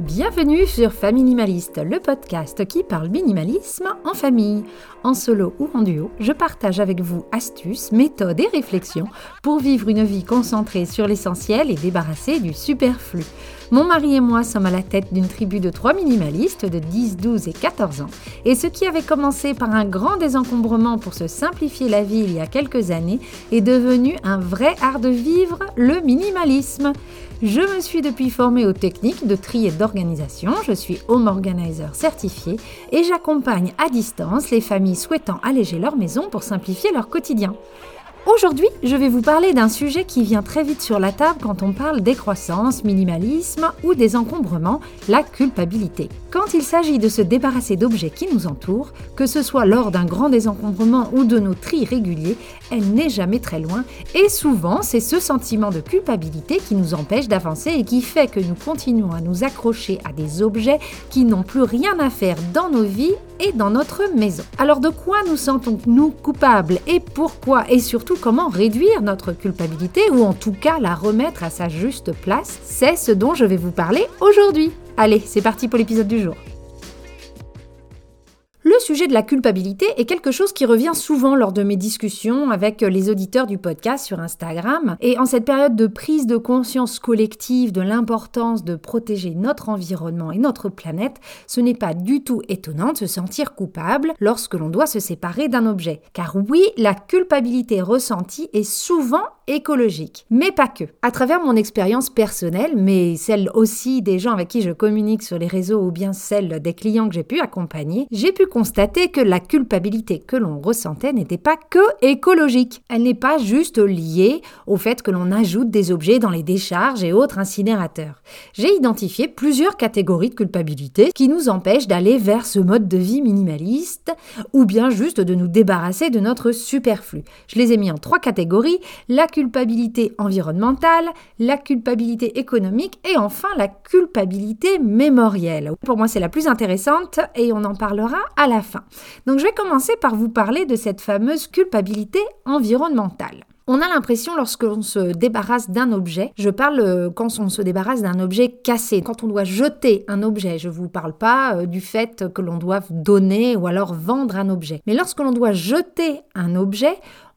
Bienvenue sur Faminimaliste, le podcast qui parle minimalisme en famille. En solo ou en duo, je partage avec vous astuces, méthodes et réflexions pour vivre une vie concentrée sur l'essentiel et débarrassée du superflu. Mon mari et moi sommes à la tête d'une tribu de trois minimalistes de 10, 12 et 14 ans. Et ce qui avait commencé par un grand désencombrement pour se simplifier la vie il y a quelques années est devenu un vrai art de vivre, le minimalisme. Je me suis depuis formée aux techniques de tri et d'organisation. Je suis home organizer certifié et j'accompagne à distance les familles souhaitant alléger leur maison pour simplifier leur quotidien. Aujourd'hui, je vais vous parler d'un sujet qui vient très vite sur la table quand on parle décroissance, minimalisme ou des encombrements, la culpabilité. Quand il s'agit de se débarrasser d'objets qui nous entourent, que ce soit lors d'un grand désencombrement ou de nos tris réguliers, elle n'est jamais très loin et souvent c'est ce sentiment de culpabilité qui nous empêche d'avancer et qui fait que nous continuons à nous accrocher à des objets qui n'ont plus rien à faire dans nos vies et dans notre maison. Alors de quoi nous sentons-nous coupables et pourquoi? Et surtout comment réduire notre culpabilité ou en tout cas la remettre à sa juste place, c'est ce dont je vais vous parler aujourd'hui. Allez, c'est parti pour l'épisode du jour. Le sujet de la culpabilité est quelque chose qui revient souvent lors de mes discussions avec les auditeurs du podcast sur Instagram. Et en cette période de prise de conscience collective de l'importance de protéger notre environnement et notre planète, ce n'est pas du tout étonnant de se sentir coupable lorsque l'on doit se séparer d'un objet. Car oui, la culpabilité ressentie est souvent écologique, mais pas que. À travers mon expérience personnelle, mais celle aussi des gens avec qui je communique sur les réseaux ou bien celle des clients que j'ai pu accompagner, j'ai pu constater que la culpabilité que l'on ressentait n'était pas que écologique. Elle n'est pas juste liée au fait que l'on ajoute des objets dans les décharges et autres incinérateurs. J'ai identifié plusieurs catégories de culpabilité qui nous empêchent d'aller vers ce mode de vie minimaliste ou bien juste de nous débarrasser de notre superflu. Je les ai mis en trois catégories, la culpabilité environnementale, la culpabilité économique et enfin la culpabilité mémorielle. Pour moi, c'est la plus intéressante et on en parlera à la fin. Donc je vais commencer par vous parler de cette fameuse culpabilité environnementale. On a l'impression lorsque l'on se débarrasse d'un objet, je parle euh, quand on se débarrasse d'un objet cassé, quand on doit jeter un objet, je ne vous parle pas euh, du fait que l'on doit donner ou alors vendre un objet. Mais lorsque l'on doit jeter un objet,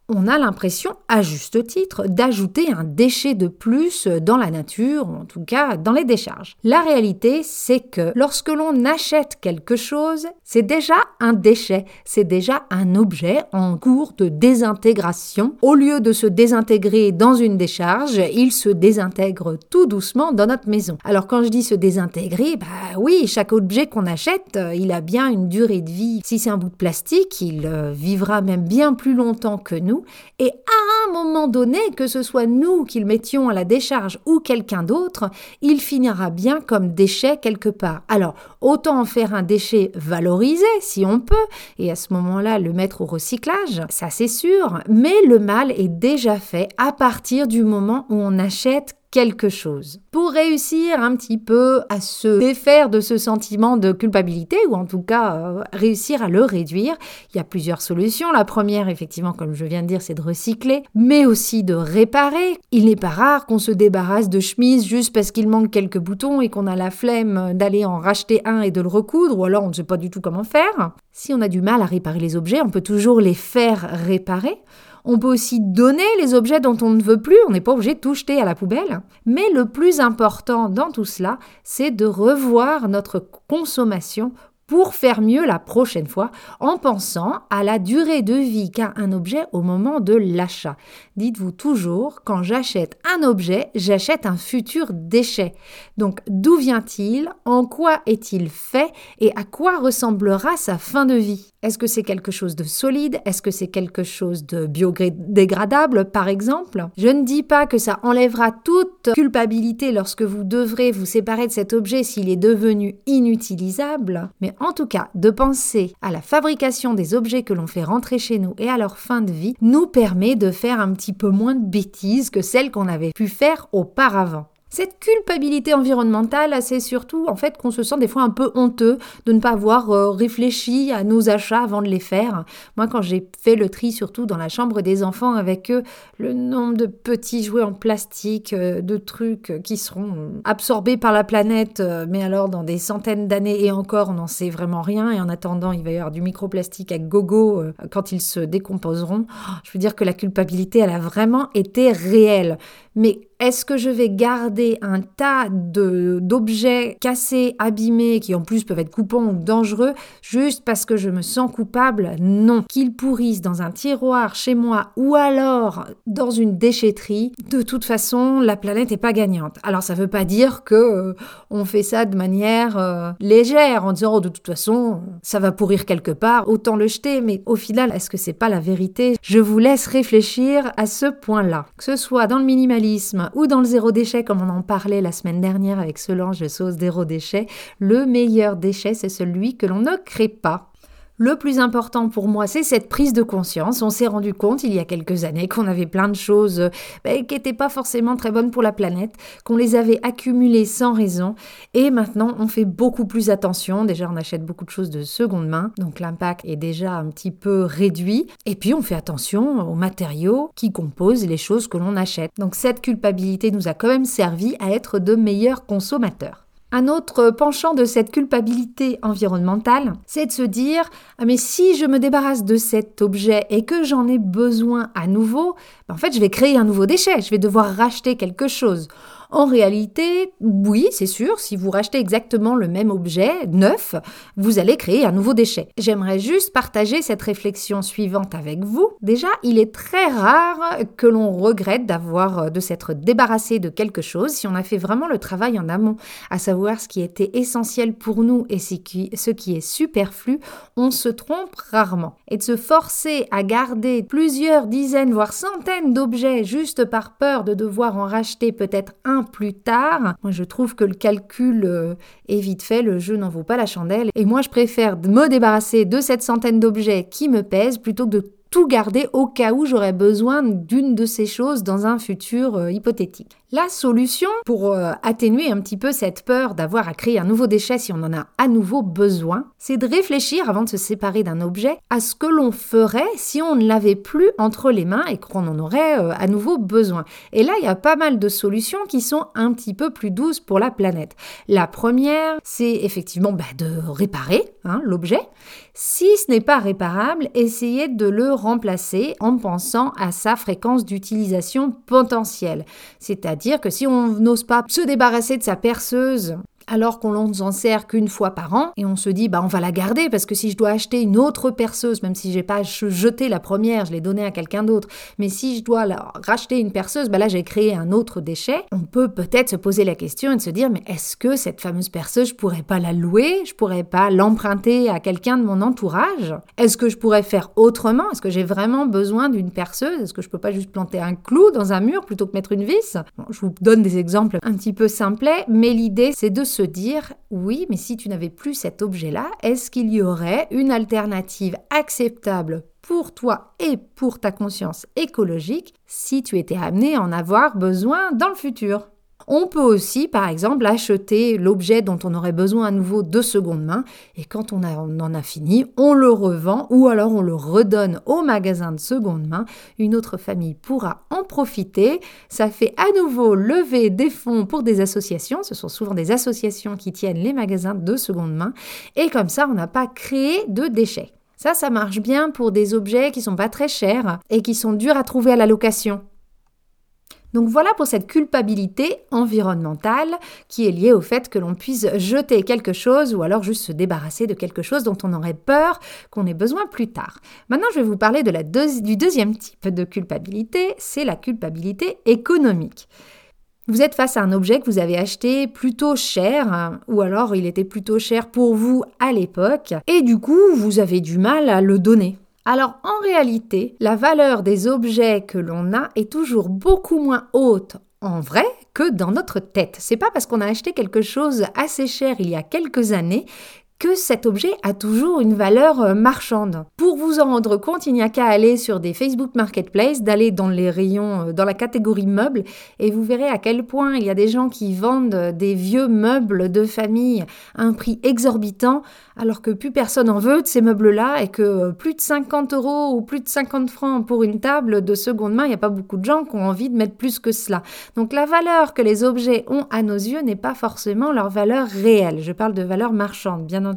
on a l'impression, à juste titre, d'ajouter un déchet de plus dans la nature, ou en tout cas dans les décharges. La réalité, c'est que lorsque l'on achète quelque chose, c'est déjà un déchet, c'est déjà un objet en cours de désintégration. Au lieu de se désintégrer dans une décharge, il se désintègre tout doucement dans notre maison. Alors quand je dis se désintégrer, bah oui, chaque objet qu'on achète, il a bien une durée de vie. Si c'est un bout de plastique, il euh, vivra même bien plus longtemps que nous et à un moment donné, que ce soit nous qui mettions à la décharge ou quelqu'un d'autre, il finira bien comme déchet quelque part. Alors, autant en faire un déchet valorisé si on peut, et à ce moment-là le mettre au recyclage, ça c'est sûr, mais le mal est déjà fait à partir du moment où on achète quelque chose. Pour réussir un petit peu à se défaire de ce sentiment de culpabilité, ou en tout cas euh, réussir à le réduire, il y a plusieurs solutions. La première, effectivement, comme je viens de dire, c'est de recycler, mais aussi de réparer. Il n'est pas rare qu'on se débarrasse de chemises juste parce qu'il manque quelques boutons et qu'on a la flemme d'aller en racheter un et de le recoudre, ou alors on ne sait pas du tout comment faire. Si on a du mal à réparer les objets, on peut toujours les faire réparer. On peut aussi donner les objets dont on ne veut plus, on n'est pas obligé de tout jeter à la poubelle. Mais le plus important dans tout cela, c'est de revoir notre consommation pour faire mieux la prochaine fois en pensant à la durée de vie qu'a un objet au moment de l'achat. Dites-vous toujours, quand j'achète un objet, j'achète un futur déchet. Donc d'où vient-il? En quoi est-il fait? Et à quoi ressemblera sa fin de vie? Est-ce que c'est quelque chose de solide? Est-ce que c'est quelque chose de biodégradable par exemple? Je ne dis pas que ça enlèvera toute culpabilité lorsque vous devrez vous séparer de cet objet s'il est devenu inutilisable, en tout cas, de penser à la fabrication des objets que l'on fait rentrer chez nous et à leur fin de vie nous permet de faire un petit peu moins de bêtises que celles qu'on avait pu faire auparavant. Cette culpabilité environnementale, c'est surtout en fait qu'on se sent des fois un peu honteux de ne pas avoir euh, réfléchi à nos achats avant de les faire. Moi, quand j'ai fait le tri, surtout dans la chambre des enfants avec eux, le nombre de petits jouets en plastique, euh, de trucs qui seront absorbés par la planète, euh, mais alors dans des centaines d'années et encore, on n'en sait vraiment rien. Et en attendant, il va y avoir du microplastique à gogo quand ils se décomposeront. Je veux dire que la culpabilité, elle a vraiment été réelle. Mais est-ce que je vais garder un tas d'objets cassés, abîmés, qui en plus peuvent être coupants ou dangereux, juste parce que je me sens coupable? Non. Qu'ils pourrissent dans un tiroir chez moi ou alors dans une déchetterie, de toute façon, la planète n'est pas gagnante. Alors ça ne veut pas dire que euh, on fait ça de manière euh, légère, en disant oh, de toute façon, ça va pourrir quelque part, autant le jeter. Mais au final, est-ce que c'est pas la vérité? Je vous laisse réfléchir à ce point-là. Que ce soit dans le minimalisme, ou dans le zéro déchet, comme on en parlait la semaine dernière avec Solange Sauce zéro déchet, le meilleur déchet, c'est celui que l'on ne crée pas. Le plus important pour moi, c'est cette prise de conscience. On s'est rendu compte il y a quelques années qu'on avait plein de choses euh, ben, qui n'étaient pas forcément très bonnes pour la planète, qu'on les avait accumulées sans raison. Et maintenant, on fait beaucoup plus attention. Déjà, on achète beaucoup de choses de seconde main, donc l'impact est déjà un petit peu réduit. Et puis, on fait attention aux matériaux qui composent les choses que l'on achète. Donc, cette culpabilité nous a quand même servi à être de meilleurs consommateurs. Un autre penchant de cette culpabilité environnementale, c'est de se dire ah mais si je me débarrasse de cet objet et que j'en ai besoin à nouveau, ben, en fait je vais créer un nouveau déchet, je vais devoir racheter quelque chose. En réalité, oui, c'est sûr, si vous rachetez exactement le même objet neuf, vous allez créer un nouveau déchet. J'aimerais juste partager cette réflexion suivante avec vous. Déjà, il est très rare que l'on regrette d'avoir euh, de s'être débarrassé de quelque chose si on a fait vraiment le travail en amont, à savoir ce qui était essentiel pour nous et ce qui, est superflu, on se trompe rarement. Et de se forcer à garder plusieurs dizaines, voire centaines d'objets juste par peur de devoir en racheter peut-être un plus tard. Moi, je trouve que le calcul euh, est vite fait, le jeu n'en vaut pas la chandelle. Et moi, je préfère me débarrasser de cette centaine d'objets qui me pèsent plutôt que de tout garder au cas où j'aurais besoin d'une de ces choses dans un futur euh, hypothétique. La solution pour euh, atténuer un petit peu cette peur d'avoir à créer un nouveau déchet si on en a à nouveau besoin, c'est de réfléchir avant de se séparer d'un objet à ce que l'on ferait si on ne l'avait plus entre les mains et qu'on en aurait euh, à nouveau besoin. Et là, il y a pas mal de solutions qui sont un petit peu plus douces pour la planète. La première, c'est effectivement bah, de réparer hein, l'objet. Si ce n'est pas réparable, essayez de le remplacer en pensant à sa fréquence d'utilisation potentielle, c'est-à-dire que si on n'ose pas se débarrasser de sa perceuse alors qu'on n'en sert qu'une fois par an et on se dit bah on va la garder parce que si je dois acheter une autre perceuse même si j'ai pas jeté la première je l'ai donnée à quelqu'un d'autre mais si je dois racheter une perceuse bah là j'ai créé un autre déchet on peut peut-être se poser la question et se dire mais est-ce que cette fameuse perceuse je pourrais pas la louer je pourrais pas l'emprunter à quelqu'un de mon entourage? Est-ce que je pourrais faire autrement? Est-ce que j'ai vraiment besoin d'une perceuse? Est-ce que je peux pas juste planter un clou dans un mur plutôt que mettre une vis? Je vous donne des exemples un petit peu simplets mais l'idée c'est de se dire oui, mais si tu n'avais plus cet objet-là, est-ce qu'il y aurait une alternative acceptable pour toi et pour ta conscience écologique si tu étais amené à en avoir besoin dans le futur? On peut aussi, par exemple, acheter l'objet dont on aurait besoin à nouveau de seconde main et quand on, en a fini, on le revend ou alors on le redonne au magasin de seconde main. Une autre famille pourra en profiter. Ça fait à nouveau lever des fonds pour des associations. Ce sont souvent des associations qui tiennent les magasins de seconde main et comme ça, on n'a pas créé de déchets. Ça, ça marche bien pour des objets qui sont pas très chers et qui sont durs à trouver à la location. Donc voilà pour cette culpabilité environnementale qui est liée au fait que l'on puisse jeter quelque chose ou alors juste se débarrasser de quelque chose dont on aurait peur qu'on ait besoin plus tard. Maintenant, je vais vous parler du deuxième type de culpabilité, c'est la culpabilité économique. Vous êtes face à un objet que vous avez acheté plutôt cher, ou alors il était plutôt cher pour vous à l'époque, et du coup vous avez du mal à le donner. Alors en réalité, la valeur des objets que l'on a est toujours beaucoup moins haute en vrai que dans notre tête. C'est pas parce qu'on a acheté quelque chose assez cher il y a quelques années que cet objet a toujours une valeur euh, marchande. Pour vous en rendre compte, il n'y a qu'à aller sur des Facebook Marketplace, d'aller dans les rayons, euh, dans la catégorie meubles, et vous verrez à quel point il y a des gens qui vendent des vieux meubles de famille à un prix exorbitant, alors que plus personne en veut de ces meubles-là, et que plus de 50 euros ou plus de 50 francs pour une table de seconde main, il n'y a pas beaucoup de gens qui ont envie de mettre plus que cela. Donc la valeur que les objets ont à nos yeux n'est pas forcément leur valeur réelle. Je parle de valeur marchande, bien entendu.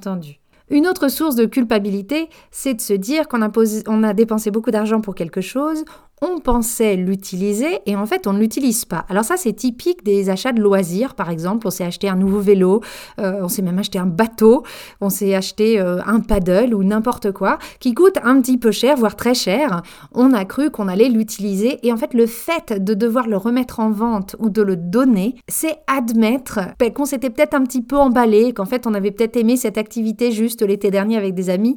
Une autre source de culpabilité, c'est de se dire qu'on a, dépensé beaucoup d'argent pour quelque chose, on pensait l'utiliser et en fait on ne l'utilise pas. Alors ça c'est typique des achats de loisirs par exemple, on s'est acheté un nouveau vélo, euh, on s'est même acheté un bateau, on s'est acheté euh, un paddle ou n'importe quoi qui coûte un petit peu cher voire très cher. On a cru qu'on allait l'utiliser et en fait le fait de devoir le remettre en vente ou de le donner, c'est admettre qu'on s'était peut-être un petit peu emballé, qu'en fait on avait peut-être aimé cette activité juste l'été dernier avec des amis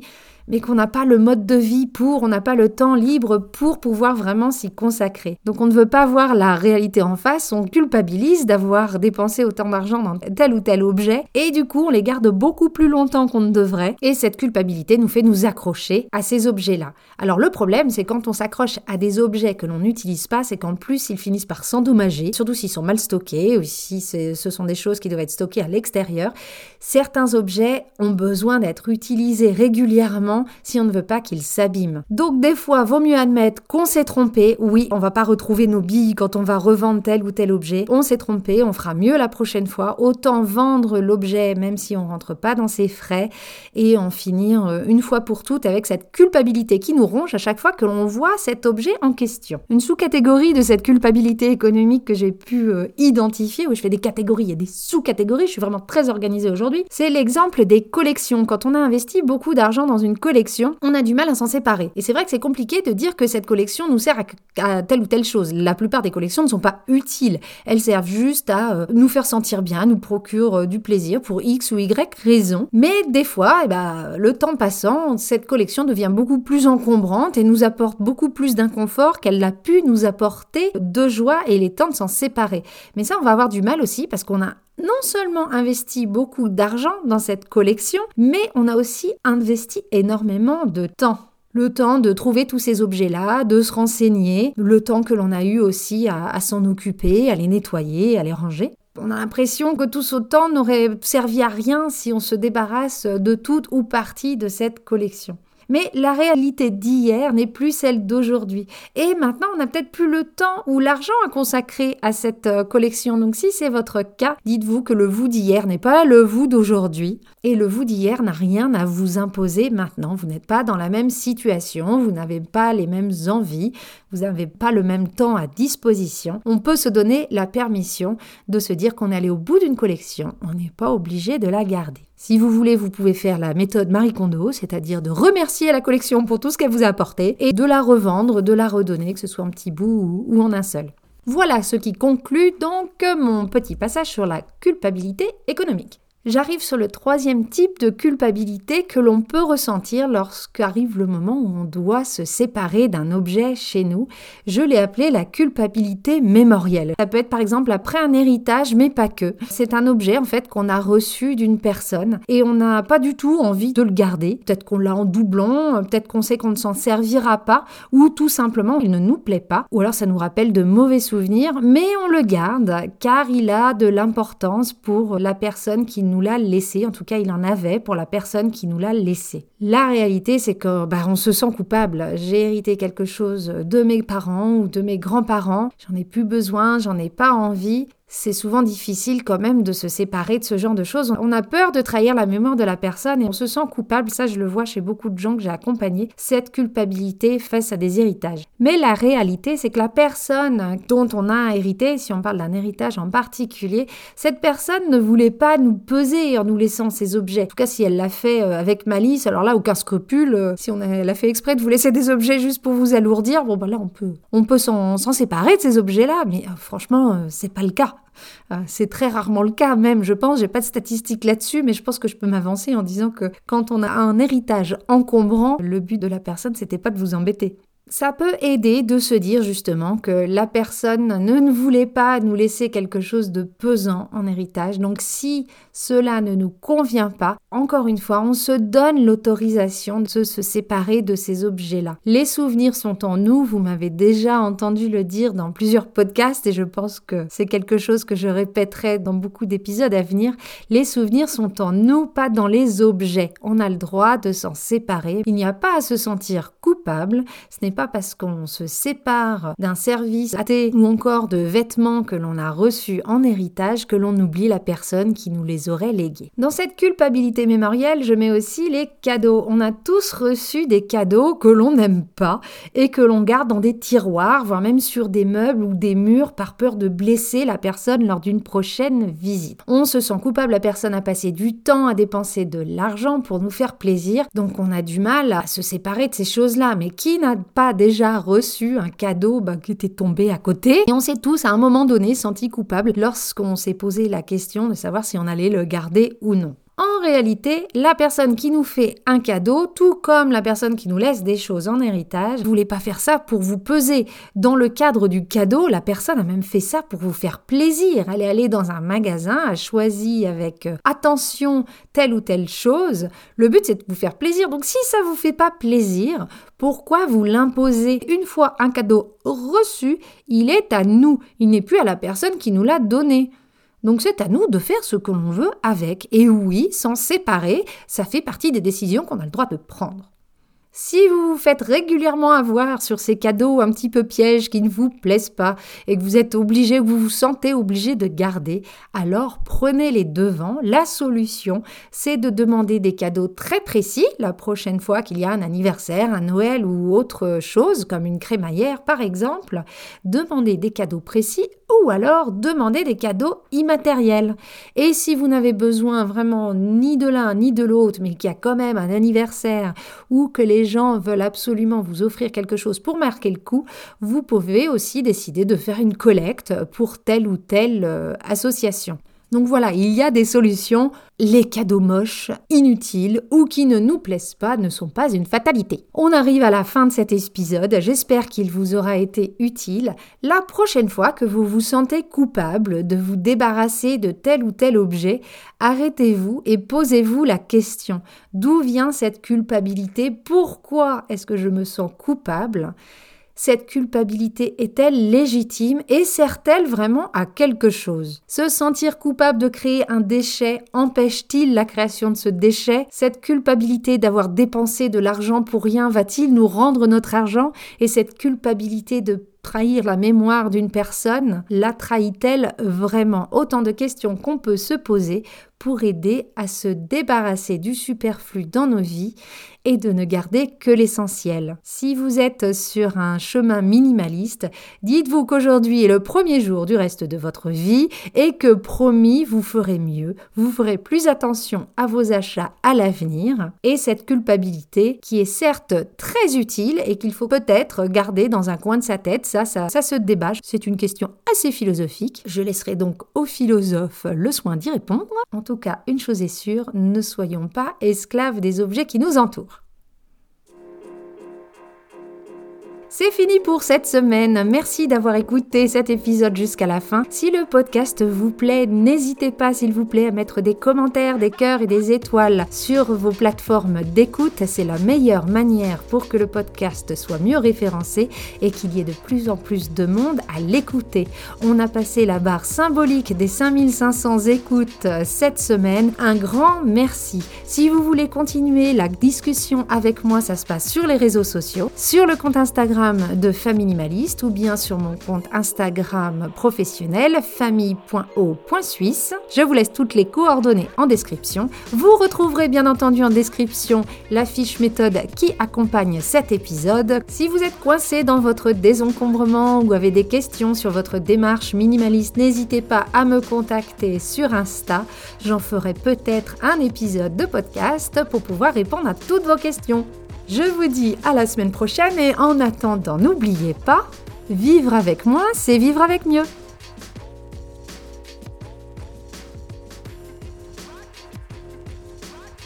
mais qu'on n'a pas le mode de vie pour, on n'a pas le temps libre pour pouvoir vraiment s'y consacrer. Donc on ne veut pas voir la réalité en face, on culpabilise d'avoir dépensé autant d'argent dans tel ou tel objet, et du coup on les garde beaucoup plus longtemps qu'on ne devrait, et cette culpabilité nous fait nous accrocher à ces objets-là. Alors le problème, c'est quand on s'accroche à des objets que l'on n'utilise pas, c'est qu'en plus ils finissent par s'endommager, surtout s'ils sont mal stockés, ou si ce sont des choses qui doivent être stockées à l'extérieur. Certains objets ont besoin d'être utilisés régulièrement si on ne veut pas qu'il s'abîme. Donc des fois, vaut mieux admettre qu'on s'est trompé. Oui, on va pas retrouver nos billes quand on va revendre tel ou tel objet. On s'est trompé, on fera mieux la prochaine fois. Autant vendre l'objet même si on rentre pas dans ses frais et en finir euh, une fois pour toutes avec cette culpabilité qui nous ronge à chaque fois que l'on voit cet objet en question. Une sous-catégorie de cette culpabilité économique que j'ai pu euh, identifier, où je fais des catégories et des sous-catégories, je suis vraiment très organisée aujourd'hui, c'est l'exemple des collections. Quand on a investi beaucoup d'argent dans une collection, on a du mal à s'en séparer. Et c'est vrai que c'est compliqué de dire que cette collection nous sert à, telle ou telle chose. La plupart des collections ne sont pas utiles. Elles servent juste à euh, nous faire sentir bien, nous procurent euh, du plaisir pour X ou Y raison. Mais des fois, eh ben, le temps passant, cette collection devient beaucoup plus encombrante et nous apporte beaucoup plus d'inconfort qu'elle a pu nous apporter de joie et les temps de s'en séparer. Mais ça, on va avoir du mal aussi parce qu'on a non seulement investi beaucoup d'argent dans cette collection, mais on a aussi investi énormément de temps. Le temps de trouver tous ces objets-là, de se renseigner, le temps que l'on a eu aussi à, s'en occuper, à les nettoyer, à les ranger. On a l'impression que tout ce temps n'aurait servi à rien si on se débarrasse de toute ou partie de cette collection. Mais la réalité d'hier n'est plus celle d'aujourd'hui. Et maintenant, on n'a peut-être plus le temps ou l'argent à consacrer à cette euh, collection. Donc si c'est votre cas, dites-vous que le vous d'hier n'est pas le vous d'aujourd'hui. Et le vous d'hier n'a rien à vous imposer maintenant. Vous n'êtes pas dans la même situation, vous n'avez pas les mêmes envies, vous n'avez pas le même temps à disposition. On peut se donner la permission de se dire qu'on est allé au bout d'une collection. On n'est pas obligé de la garder. Si vous voulez, vous pouvez faire la méthode Marie Kondo, c'est-à-dire de remercier la collection pour tout ce qu'elle vous a apporté et de la revendre, de la redonner, que ce soit en petit bout ou en un seul. Voilà ce qui conclut donc mon petit passage sur la culpabilité économique. J'arrive sur le troisième type de culpabilité que l'on peut ressentir lorsqu'arrive le moment où on doit se séparer d'un objet chez nous. Je l'ai appelé la culpabilité mémorielle. Ça peut être par exemple après un héritage, mais pas que. C'est un objet en fait qu'on a reçu d'une personne et on n'a pas du tout envie de le garder. Peut-être qu'on l'a en doublon, peut-être qu'on sait qu'on ne s'en servira pas, ou tout simplement il ne nous plaît pas, ou alors ça nous rappelle de mauvais souvenirs, mais on le garde car il a de l'importance pour la personne qui nous l'a laissé, en tout cas il en avait pour la personne qui nous l'a laissé. La réalité c'est que bah, on se sent coupable. J'ai hérité quelque chose de mes parents ou de mes grands-parents, j'en ai plus besoin, j'en ai pas envie c'est souvent difficile quand même de se séparer de ce genre de choses. On a peur de trahir la mémoire de la personne et on se sent coupable, ça je le vois chez beaucoup de gens que j'ai accompagnés, cette culpabilité face à des héritages. Mais la réalité, c'est que la personne dont on a hérité, si on parle d'un héritage en particulier, cette personne ne voulait pas nous peser en nous laissant ces objets. En tout cas, si elle l'a fait euh, avec malice, alors là, aucun scrupule. Euh, si on l'a fait exprès de vous laisser des objets juste pour vous alourdir, bon ben là, on peut, on peut s'en, séparer de ces objets-là, mais euh, franchement, c'est pas le cas. Euh, c'est très rarement le cas même, je pense. J'ai pas de statistiques là-dessus, mais je pense que je peux m'avancer en disant que quand on a un héritage encombrant, le but de la personne, c'était pas de vous embêter. Ça peut aider de se dire justement que la personne ne voulait pas nous laisser quelque chose de pesant en héritage. Donc si cela ne nous convient pas, encore une fois, on se donne l'autorisation de se séparer de ces objets-là. Les souvenirs sont en nous, vous m'avez déjà entendu le dire dans plusieurs podcasts et je pense que c'est quelque chose que je répéterai dans beaucoup d'épisodes à venir. Les souvenirs sont en nous, pas dans les objets. On a le droit de s'en séparer. Il n'y a pas à se sentir coupable. Ce n'est parce qu'on se sépare d'un service athée ou encore de vêtements que l'on a reçus en héritage que l'on oublie la personne qui nous les aurait légués. Dans cette culpabilité mémorielle, je mets aussi les cadeaux. On a tous reçu des cadeaux que l'on n'aime pas et que l'on garde dans des tiroirs, voire même sur des meubles ou des murs par peur de blesser la personne lors d'une prochaine visite. On se sent coupable, la personne a passé du temps à dépenser de l'argent pour nous faire plaisir, donc on a du mal à se séparer de ces choses-là. Mais qui n'a pas déjà reçu un cadeau bah, qui était tombé à côté Et on s'est tous à un moment donné senti coupable lorsqu'on s'est posé la question de savoir si on allait le garder ou non. En réalité, la personne qui nous fait un cadeau, tout comme la personne qui nous laisse des choses en héritage, ne voulait pas faire ça pour vous peser. Dans le cadre du cadeau, la personne a même fait ça pour vous faire plaisir. Elle est allée dans un magasin, a choisi avec euh, attention telle ou telle chose. Le but, c'est de vous faire plaisir. Donc si ça vous fait pas plaisir, pourquoi vous l'imposer Une fois un cadeau reçu, il est à nous. Il n'est plus à la personne qui nous l'a donné. Donc c'est à nous de faire ce que l'on veut avec. Et oui, s'en séparer, ça fait partie des décisions qu'on a le droit de prendre. Si vous vous faites régulièrement avoir sur ces cadeaux un petit peu pièges qui ne vous plaisent pas et que vous êtes obligé, ou vous vous sentez obligé de garder, alors prenez les devants. La solution, c'est de demander des cadeaux très précis la prochaine fois qu'il y a un anniversaire, un Noël ou autre chose, comme une crémaillère par exemple. Demandez des cadeaux précis ou alors demandez des cadeaux immatériels. Et si vous n'avez besoin vraiment ni de l'un ni de l'autre, mais qu'il y a quand même un anniversaire ou que les gens veulent absolument vous offrir quelque chose pour marquer le coup, vous pouvez aussi décider de faire une collecte pour telle ou telle euh, association. Donc voilà, il y a des solutions. Les cadeaux moches, inutiles ou qui ne nous plaisent pas ne sont pas une fatalité. On arrive à la fin de cet épisode. J'espère qu'il vous aura été utile. La prochaine fois que vous vous sentez coupable de vous débarrasser de tel ou tel objet, arrêtez-vous et posez-vous la question. D'où vient cette culpabilité? Pourquoi est-ce que je me sens coupable? Cette culpabilité est-elle légitime et sert-elle vraiment à quelque chose? Se sentir coupable de créer un déchet empêche-t-il la création de ce déchet? Cette culpabilité d'avoir dépensé de l'argent pour rien va-t-il nous rendre notre argent? Et cette culpabilité de trahir la mémoire d'une personne, la trahit-elle vraiment? Autant de questions qu'on peut se poser pour aider à se débarrasser du superflu dans nos vies et de ne garder que l'essentiel. Si vous êtes sur un chemin minimaliste, dites-vous qu'aujourd'hui est le premier jour du reste de votre vie et que promis, vous ferez mieux, vous ferez plus attention à vos achats à l'avenir et cette culpabilité qui est certes très utile et qu'il faut peut-être garder dans un coin de sa tête, ça, ça, se débat. C'est une question assez philosophique. Je laisserai donc aux philosophes le soin d'y répondre. En tout cas, une chose est sûre, ne soyons pas esclaves des objets qui nous entourent. C'est fini pour cette semaine. Merci d'avoir écouté cet épisode jusqu'à la fin. Si le podcast vous plaît, n'hésitez pas s'il vous plaît à mettre des commentaires, des cœurs et des étoiles sur vos plateformes d'écoute. C'est la meilleure manière pour que le podcast soit mieux référencé et qu'il y ait de plus en plus de monde à l'écouter. On a passé la barre symbolique des 5500 écoutes cette semaine. Un grand merci. Si vous voulez continuer la discussion avec moi, ça se passe sur les réseaux sociaux, sur le compte Instagram de Famille Minimaliste ou bien sur mon compte Instagram professionnel famille.o.suisse. Je vous laisse toutes les coordonnées en description. Vous retrouverez bien entendu en description la fiche méthode qui accompagne cet épisode. Si vous êtes coincé dans votre désencombrement ou avez des questions sur votre démarche minimaliste, n'hésitez pas à me contacter sur Insta. J'en ferai peut-être un épisode de podcast pour pouvoir répondre à toutes vos questions. Je vous dis à la semaine prochaine et en attendant, n'oubliez pas, vivre avec moi, c'est vivre avec mieux.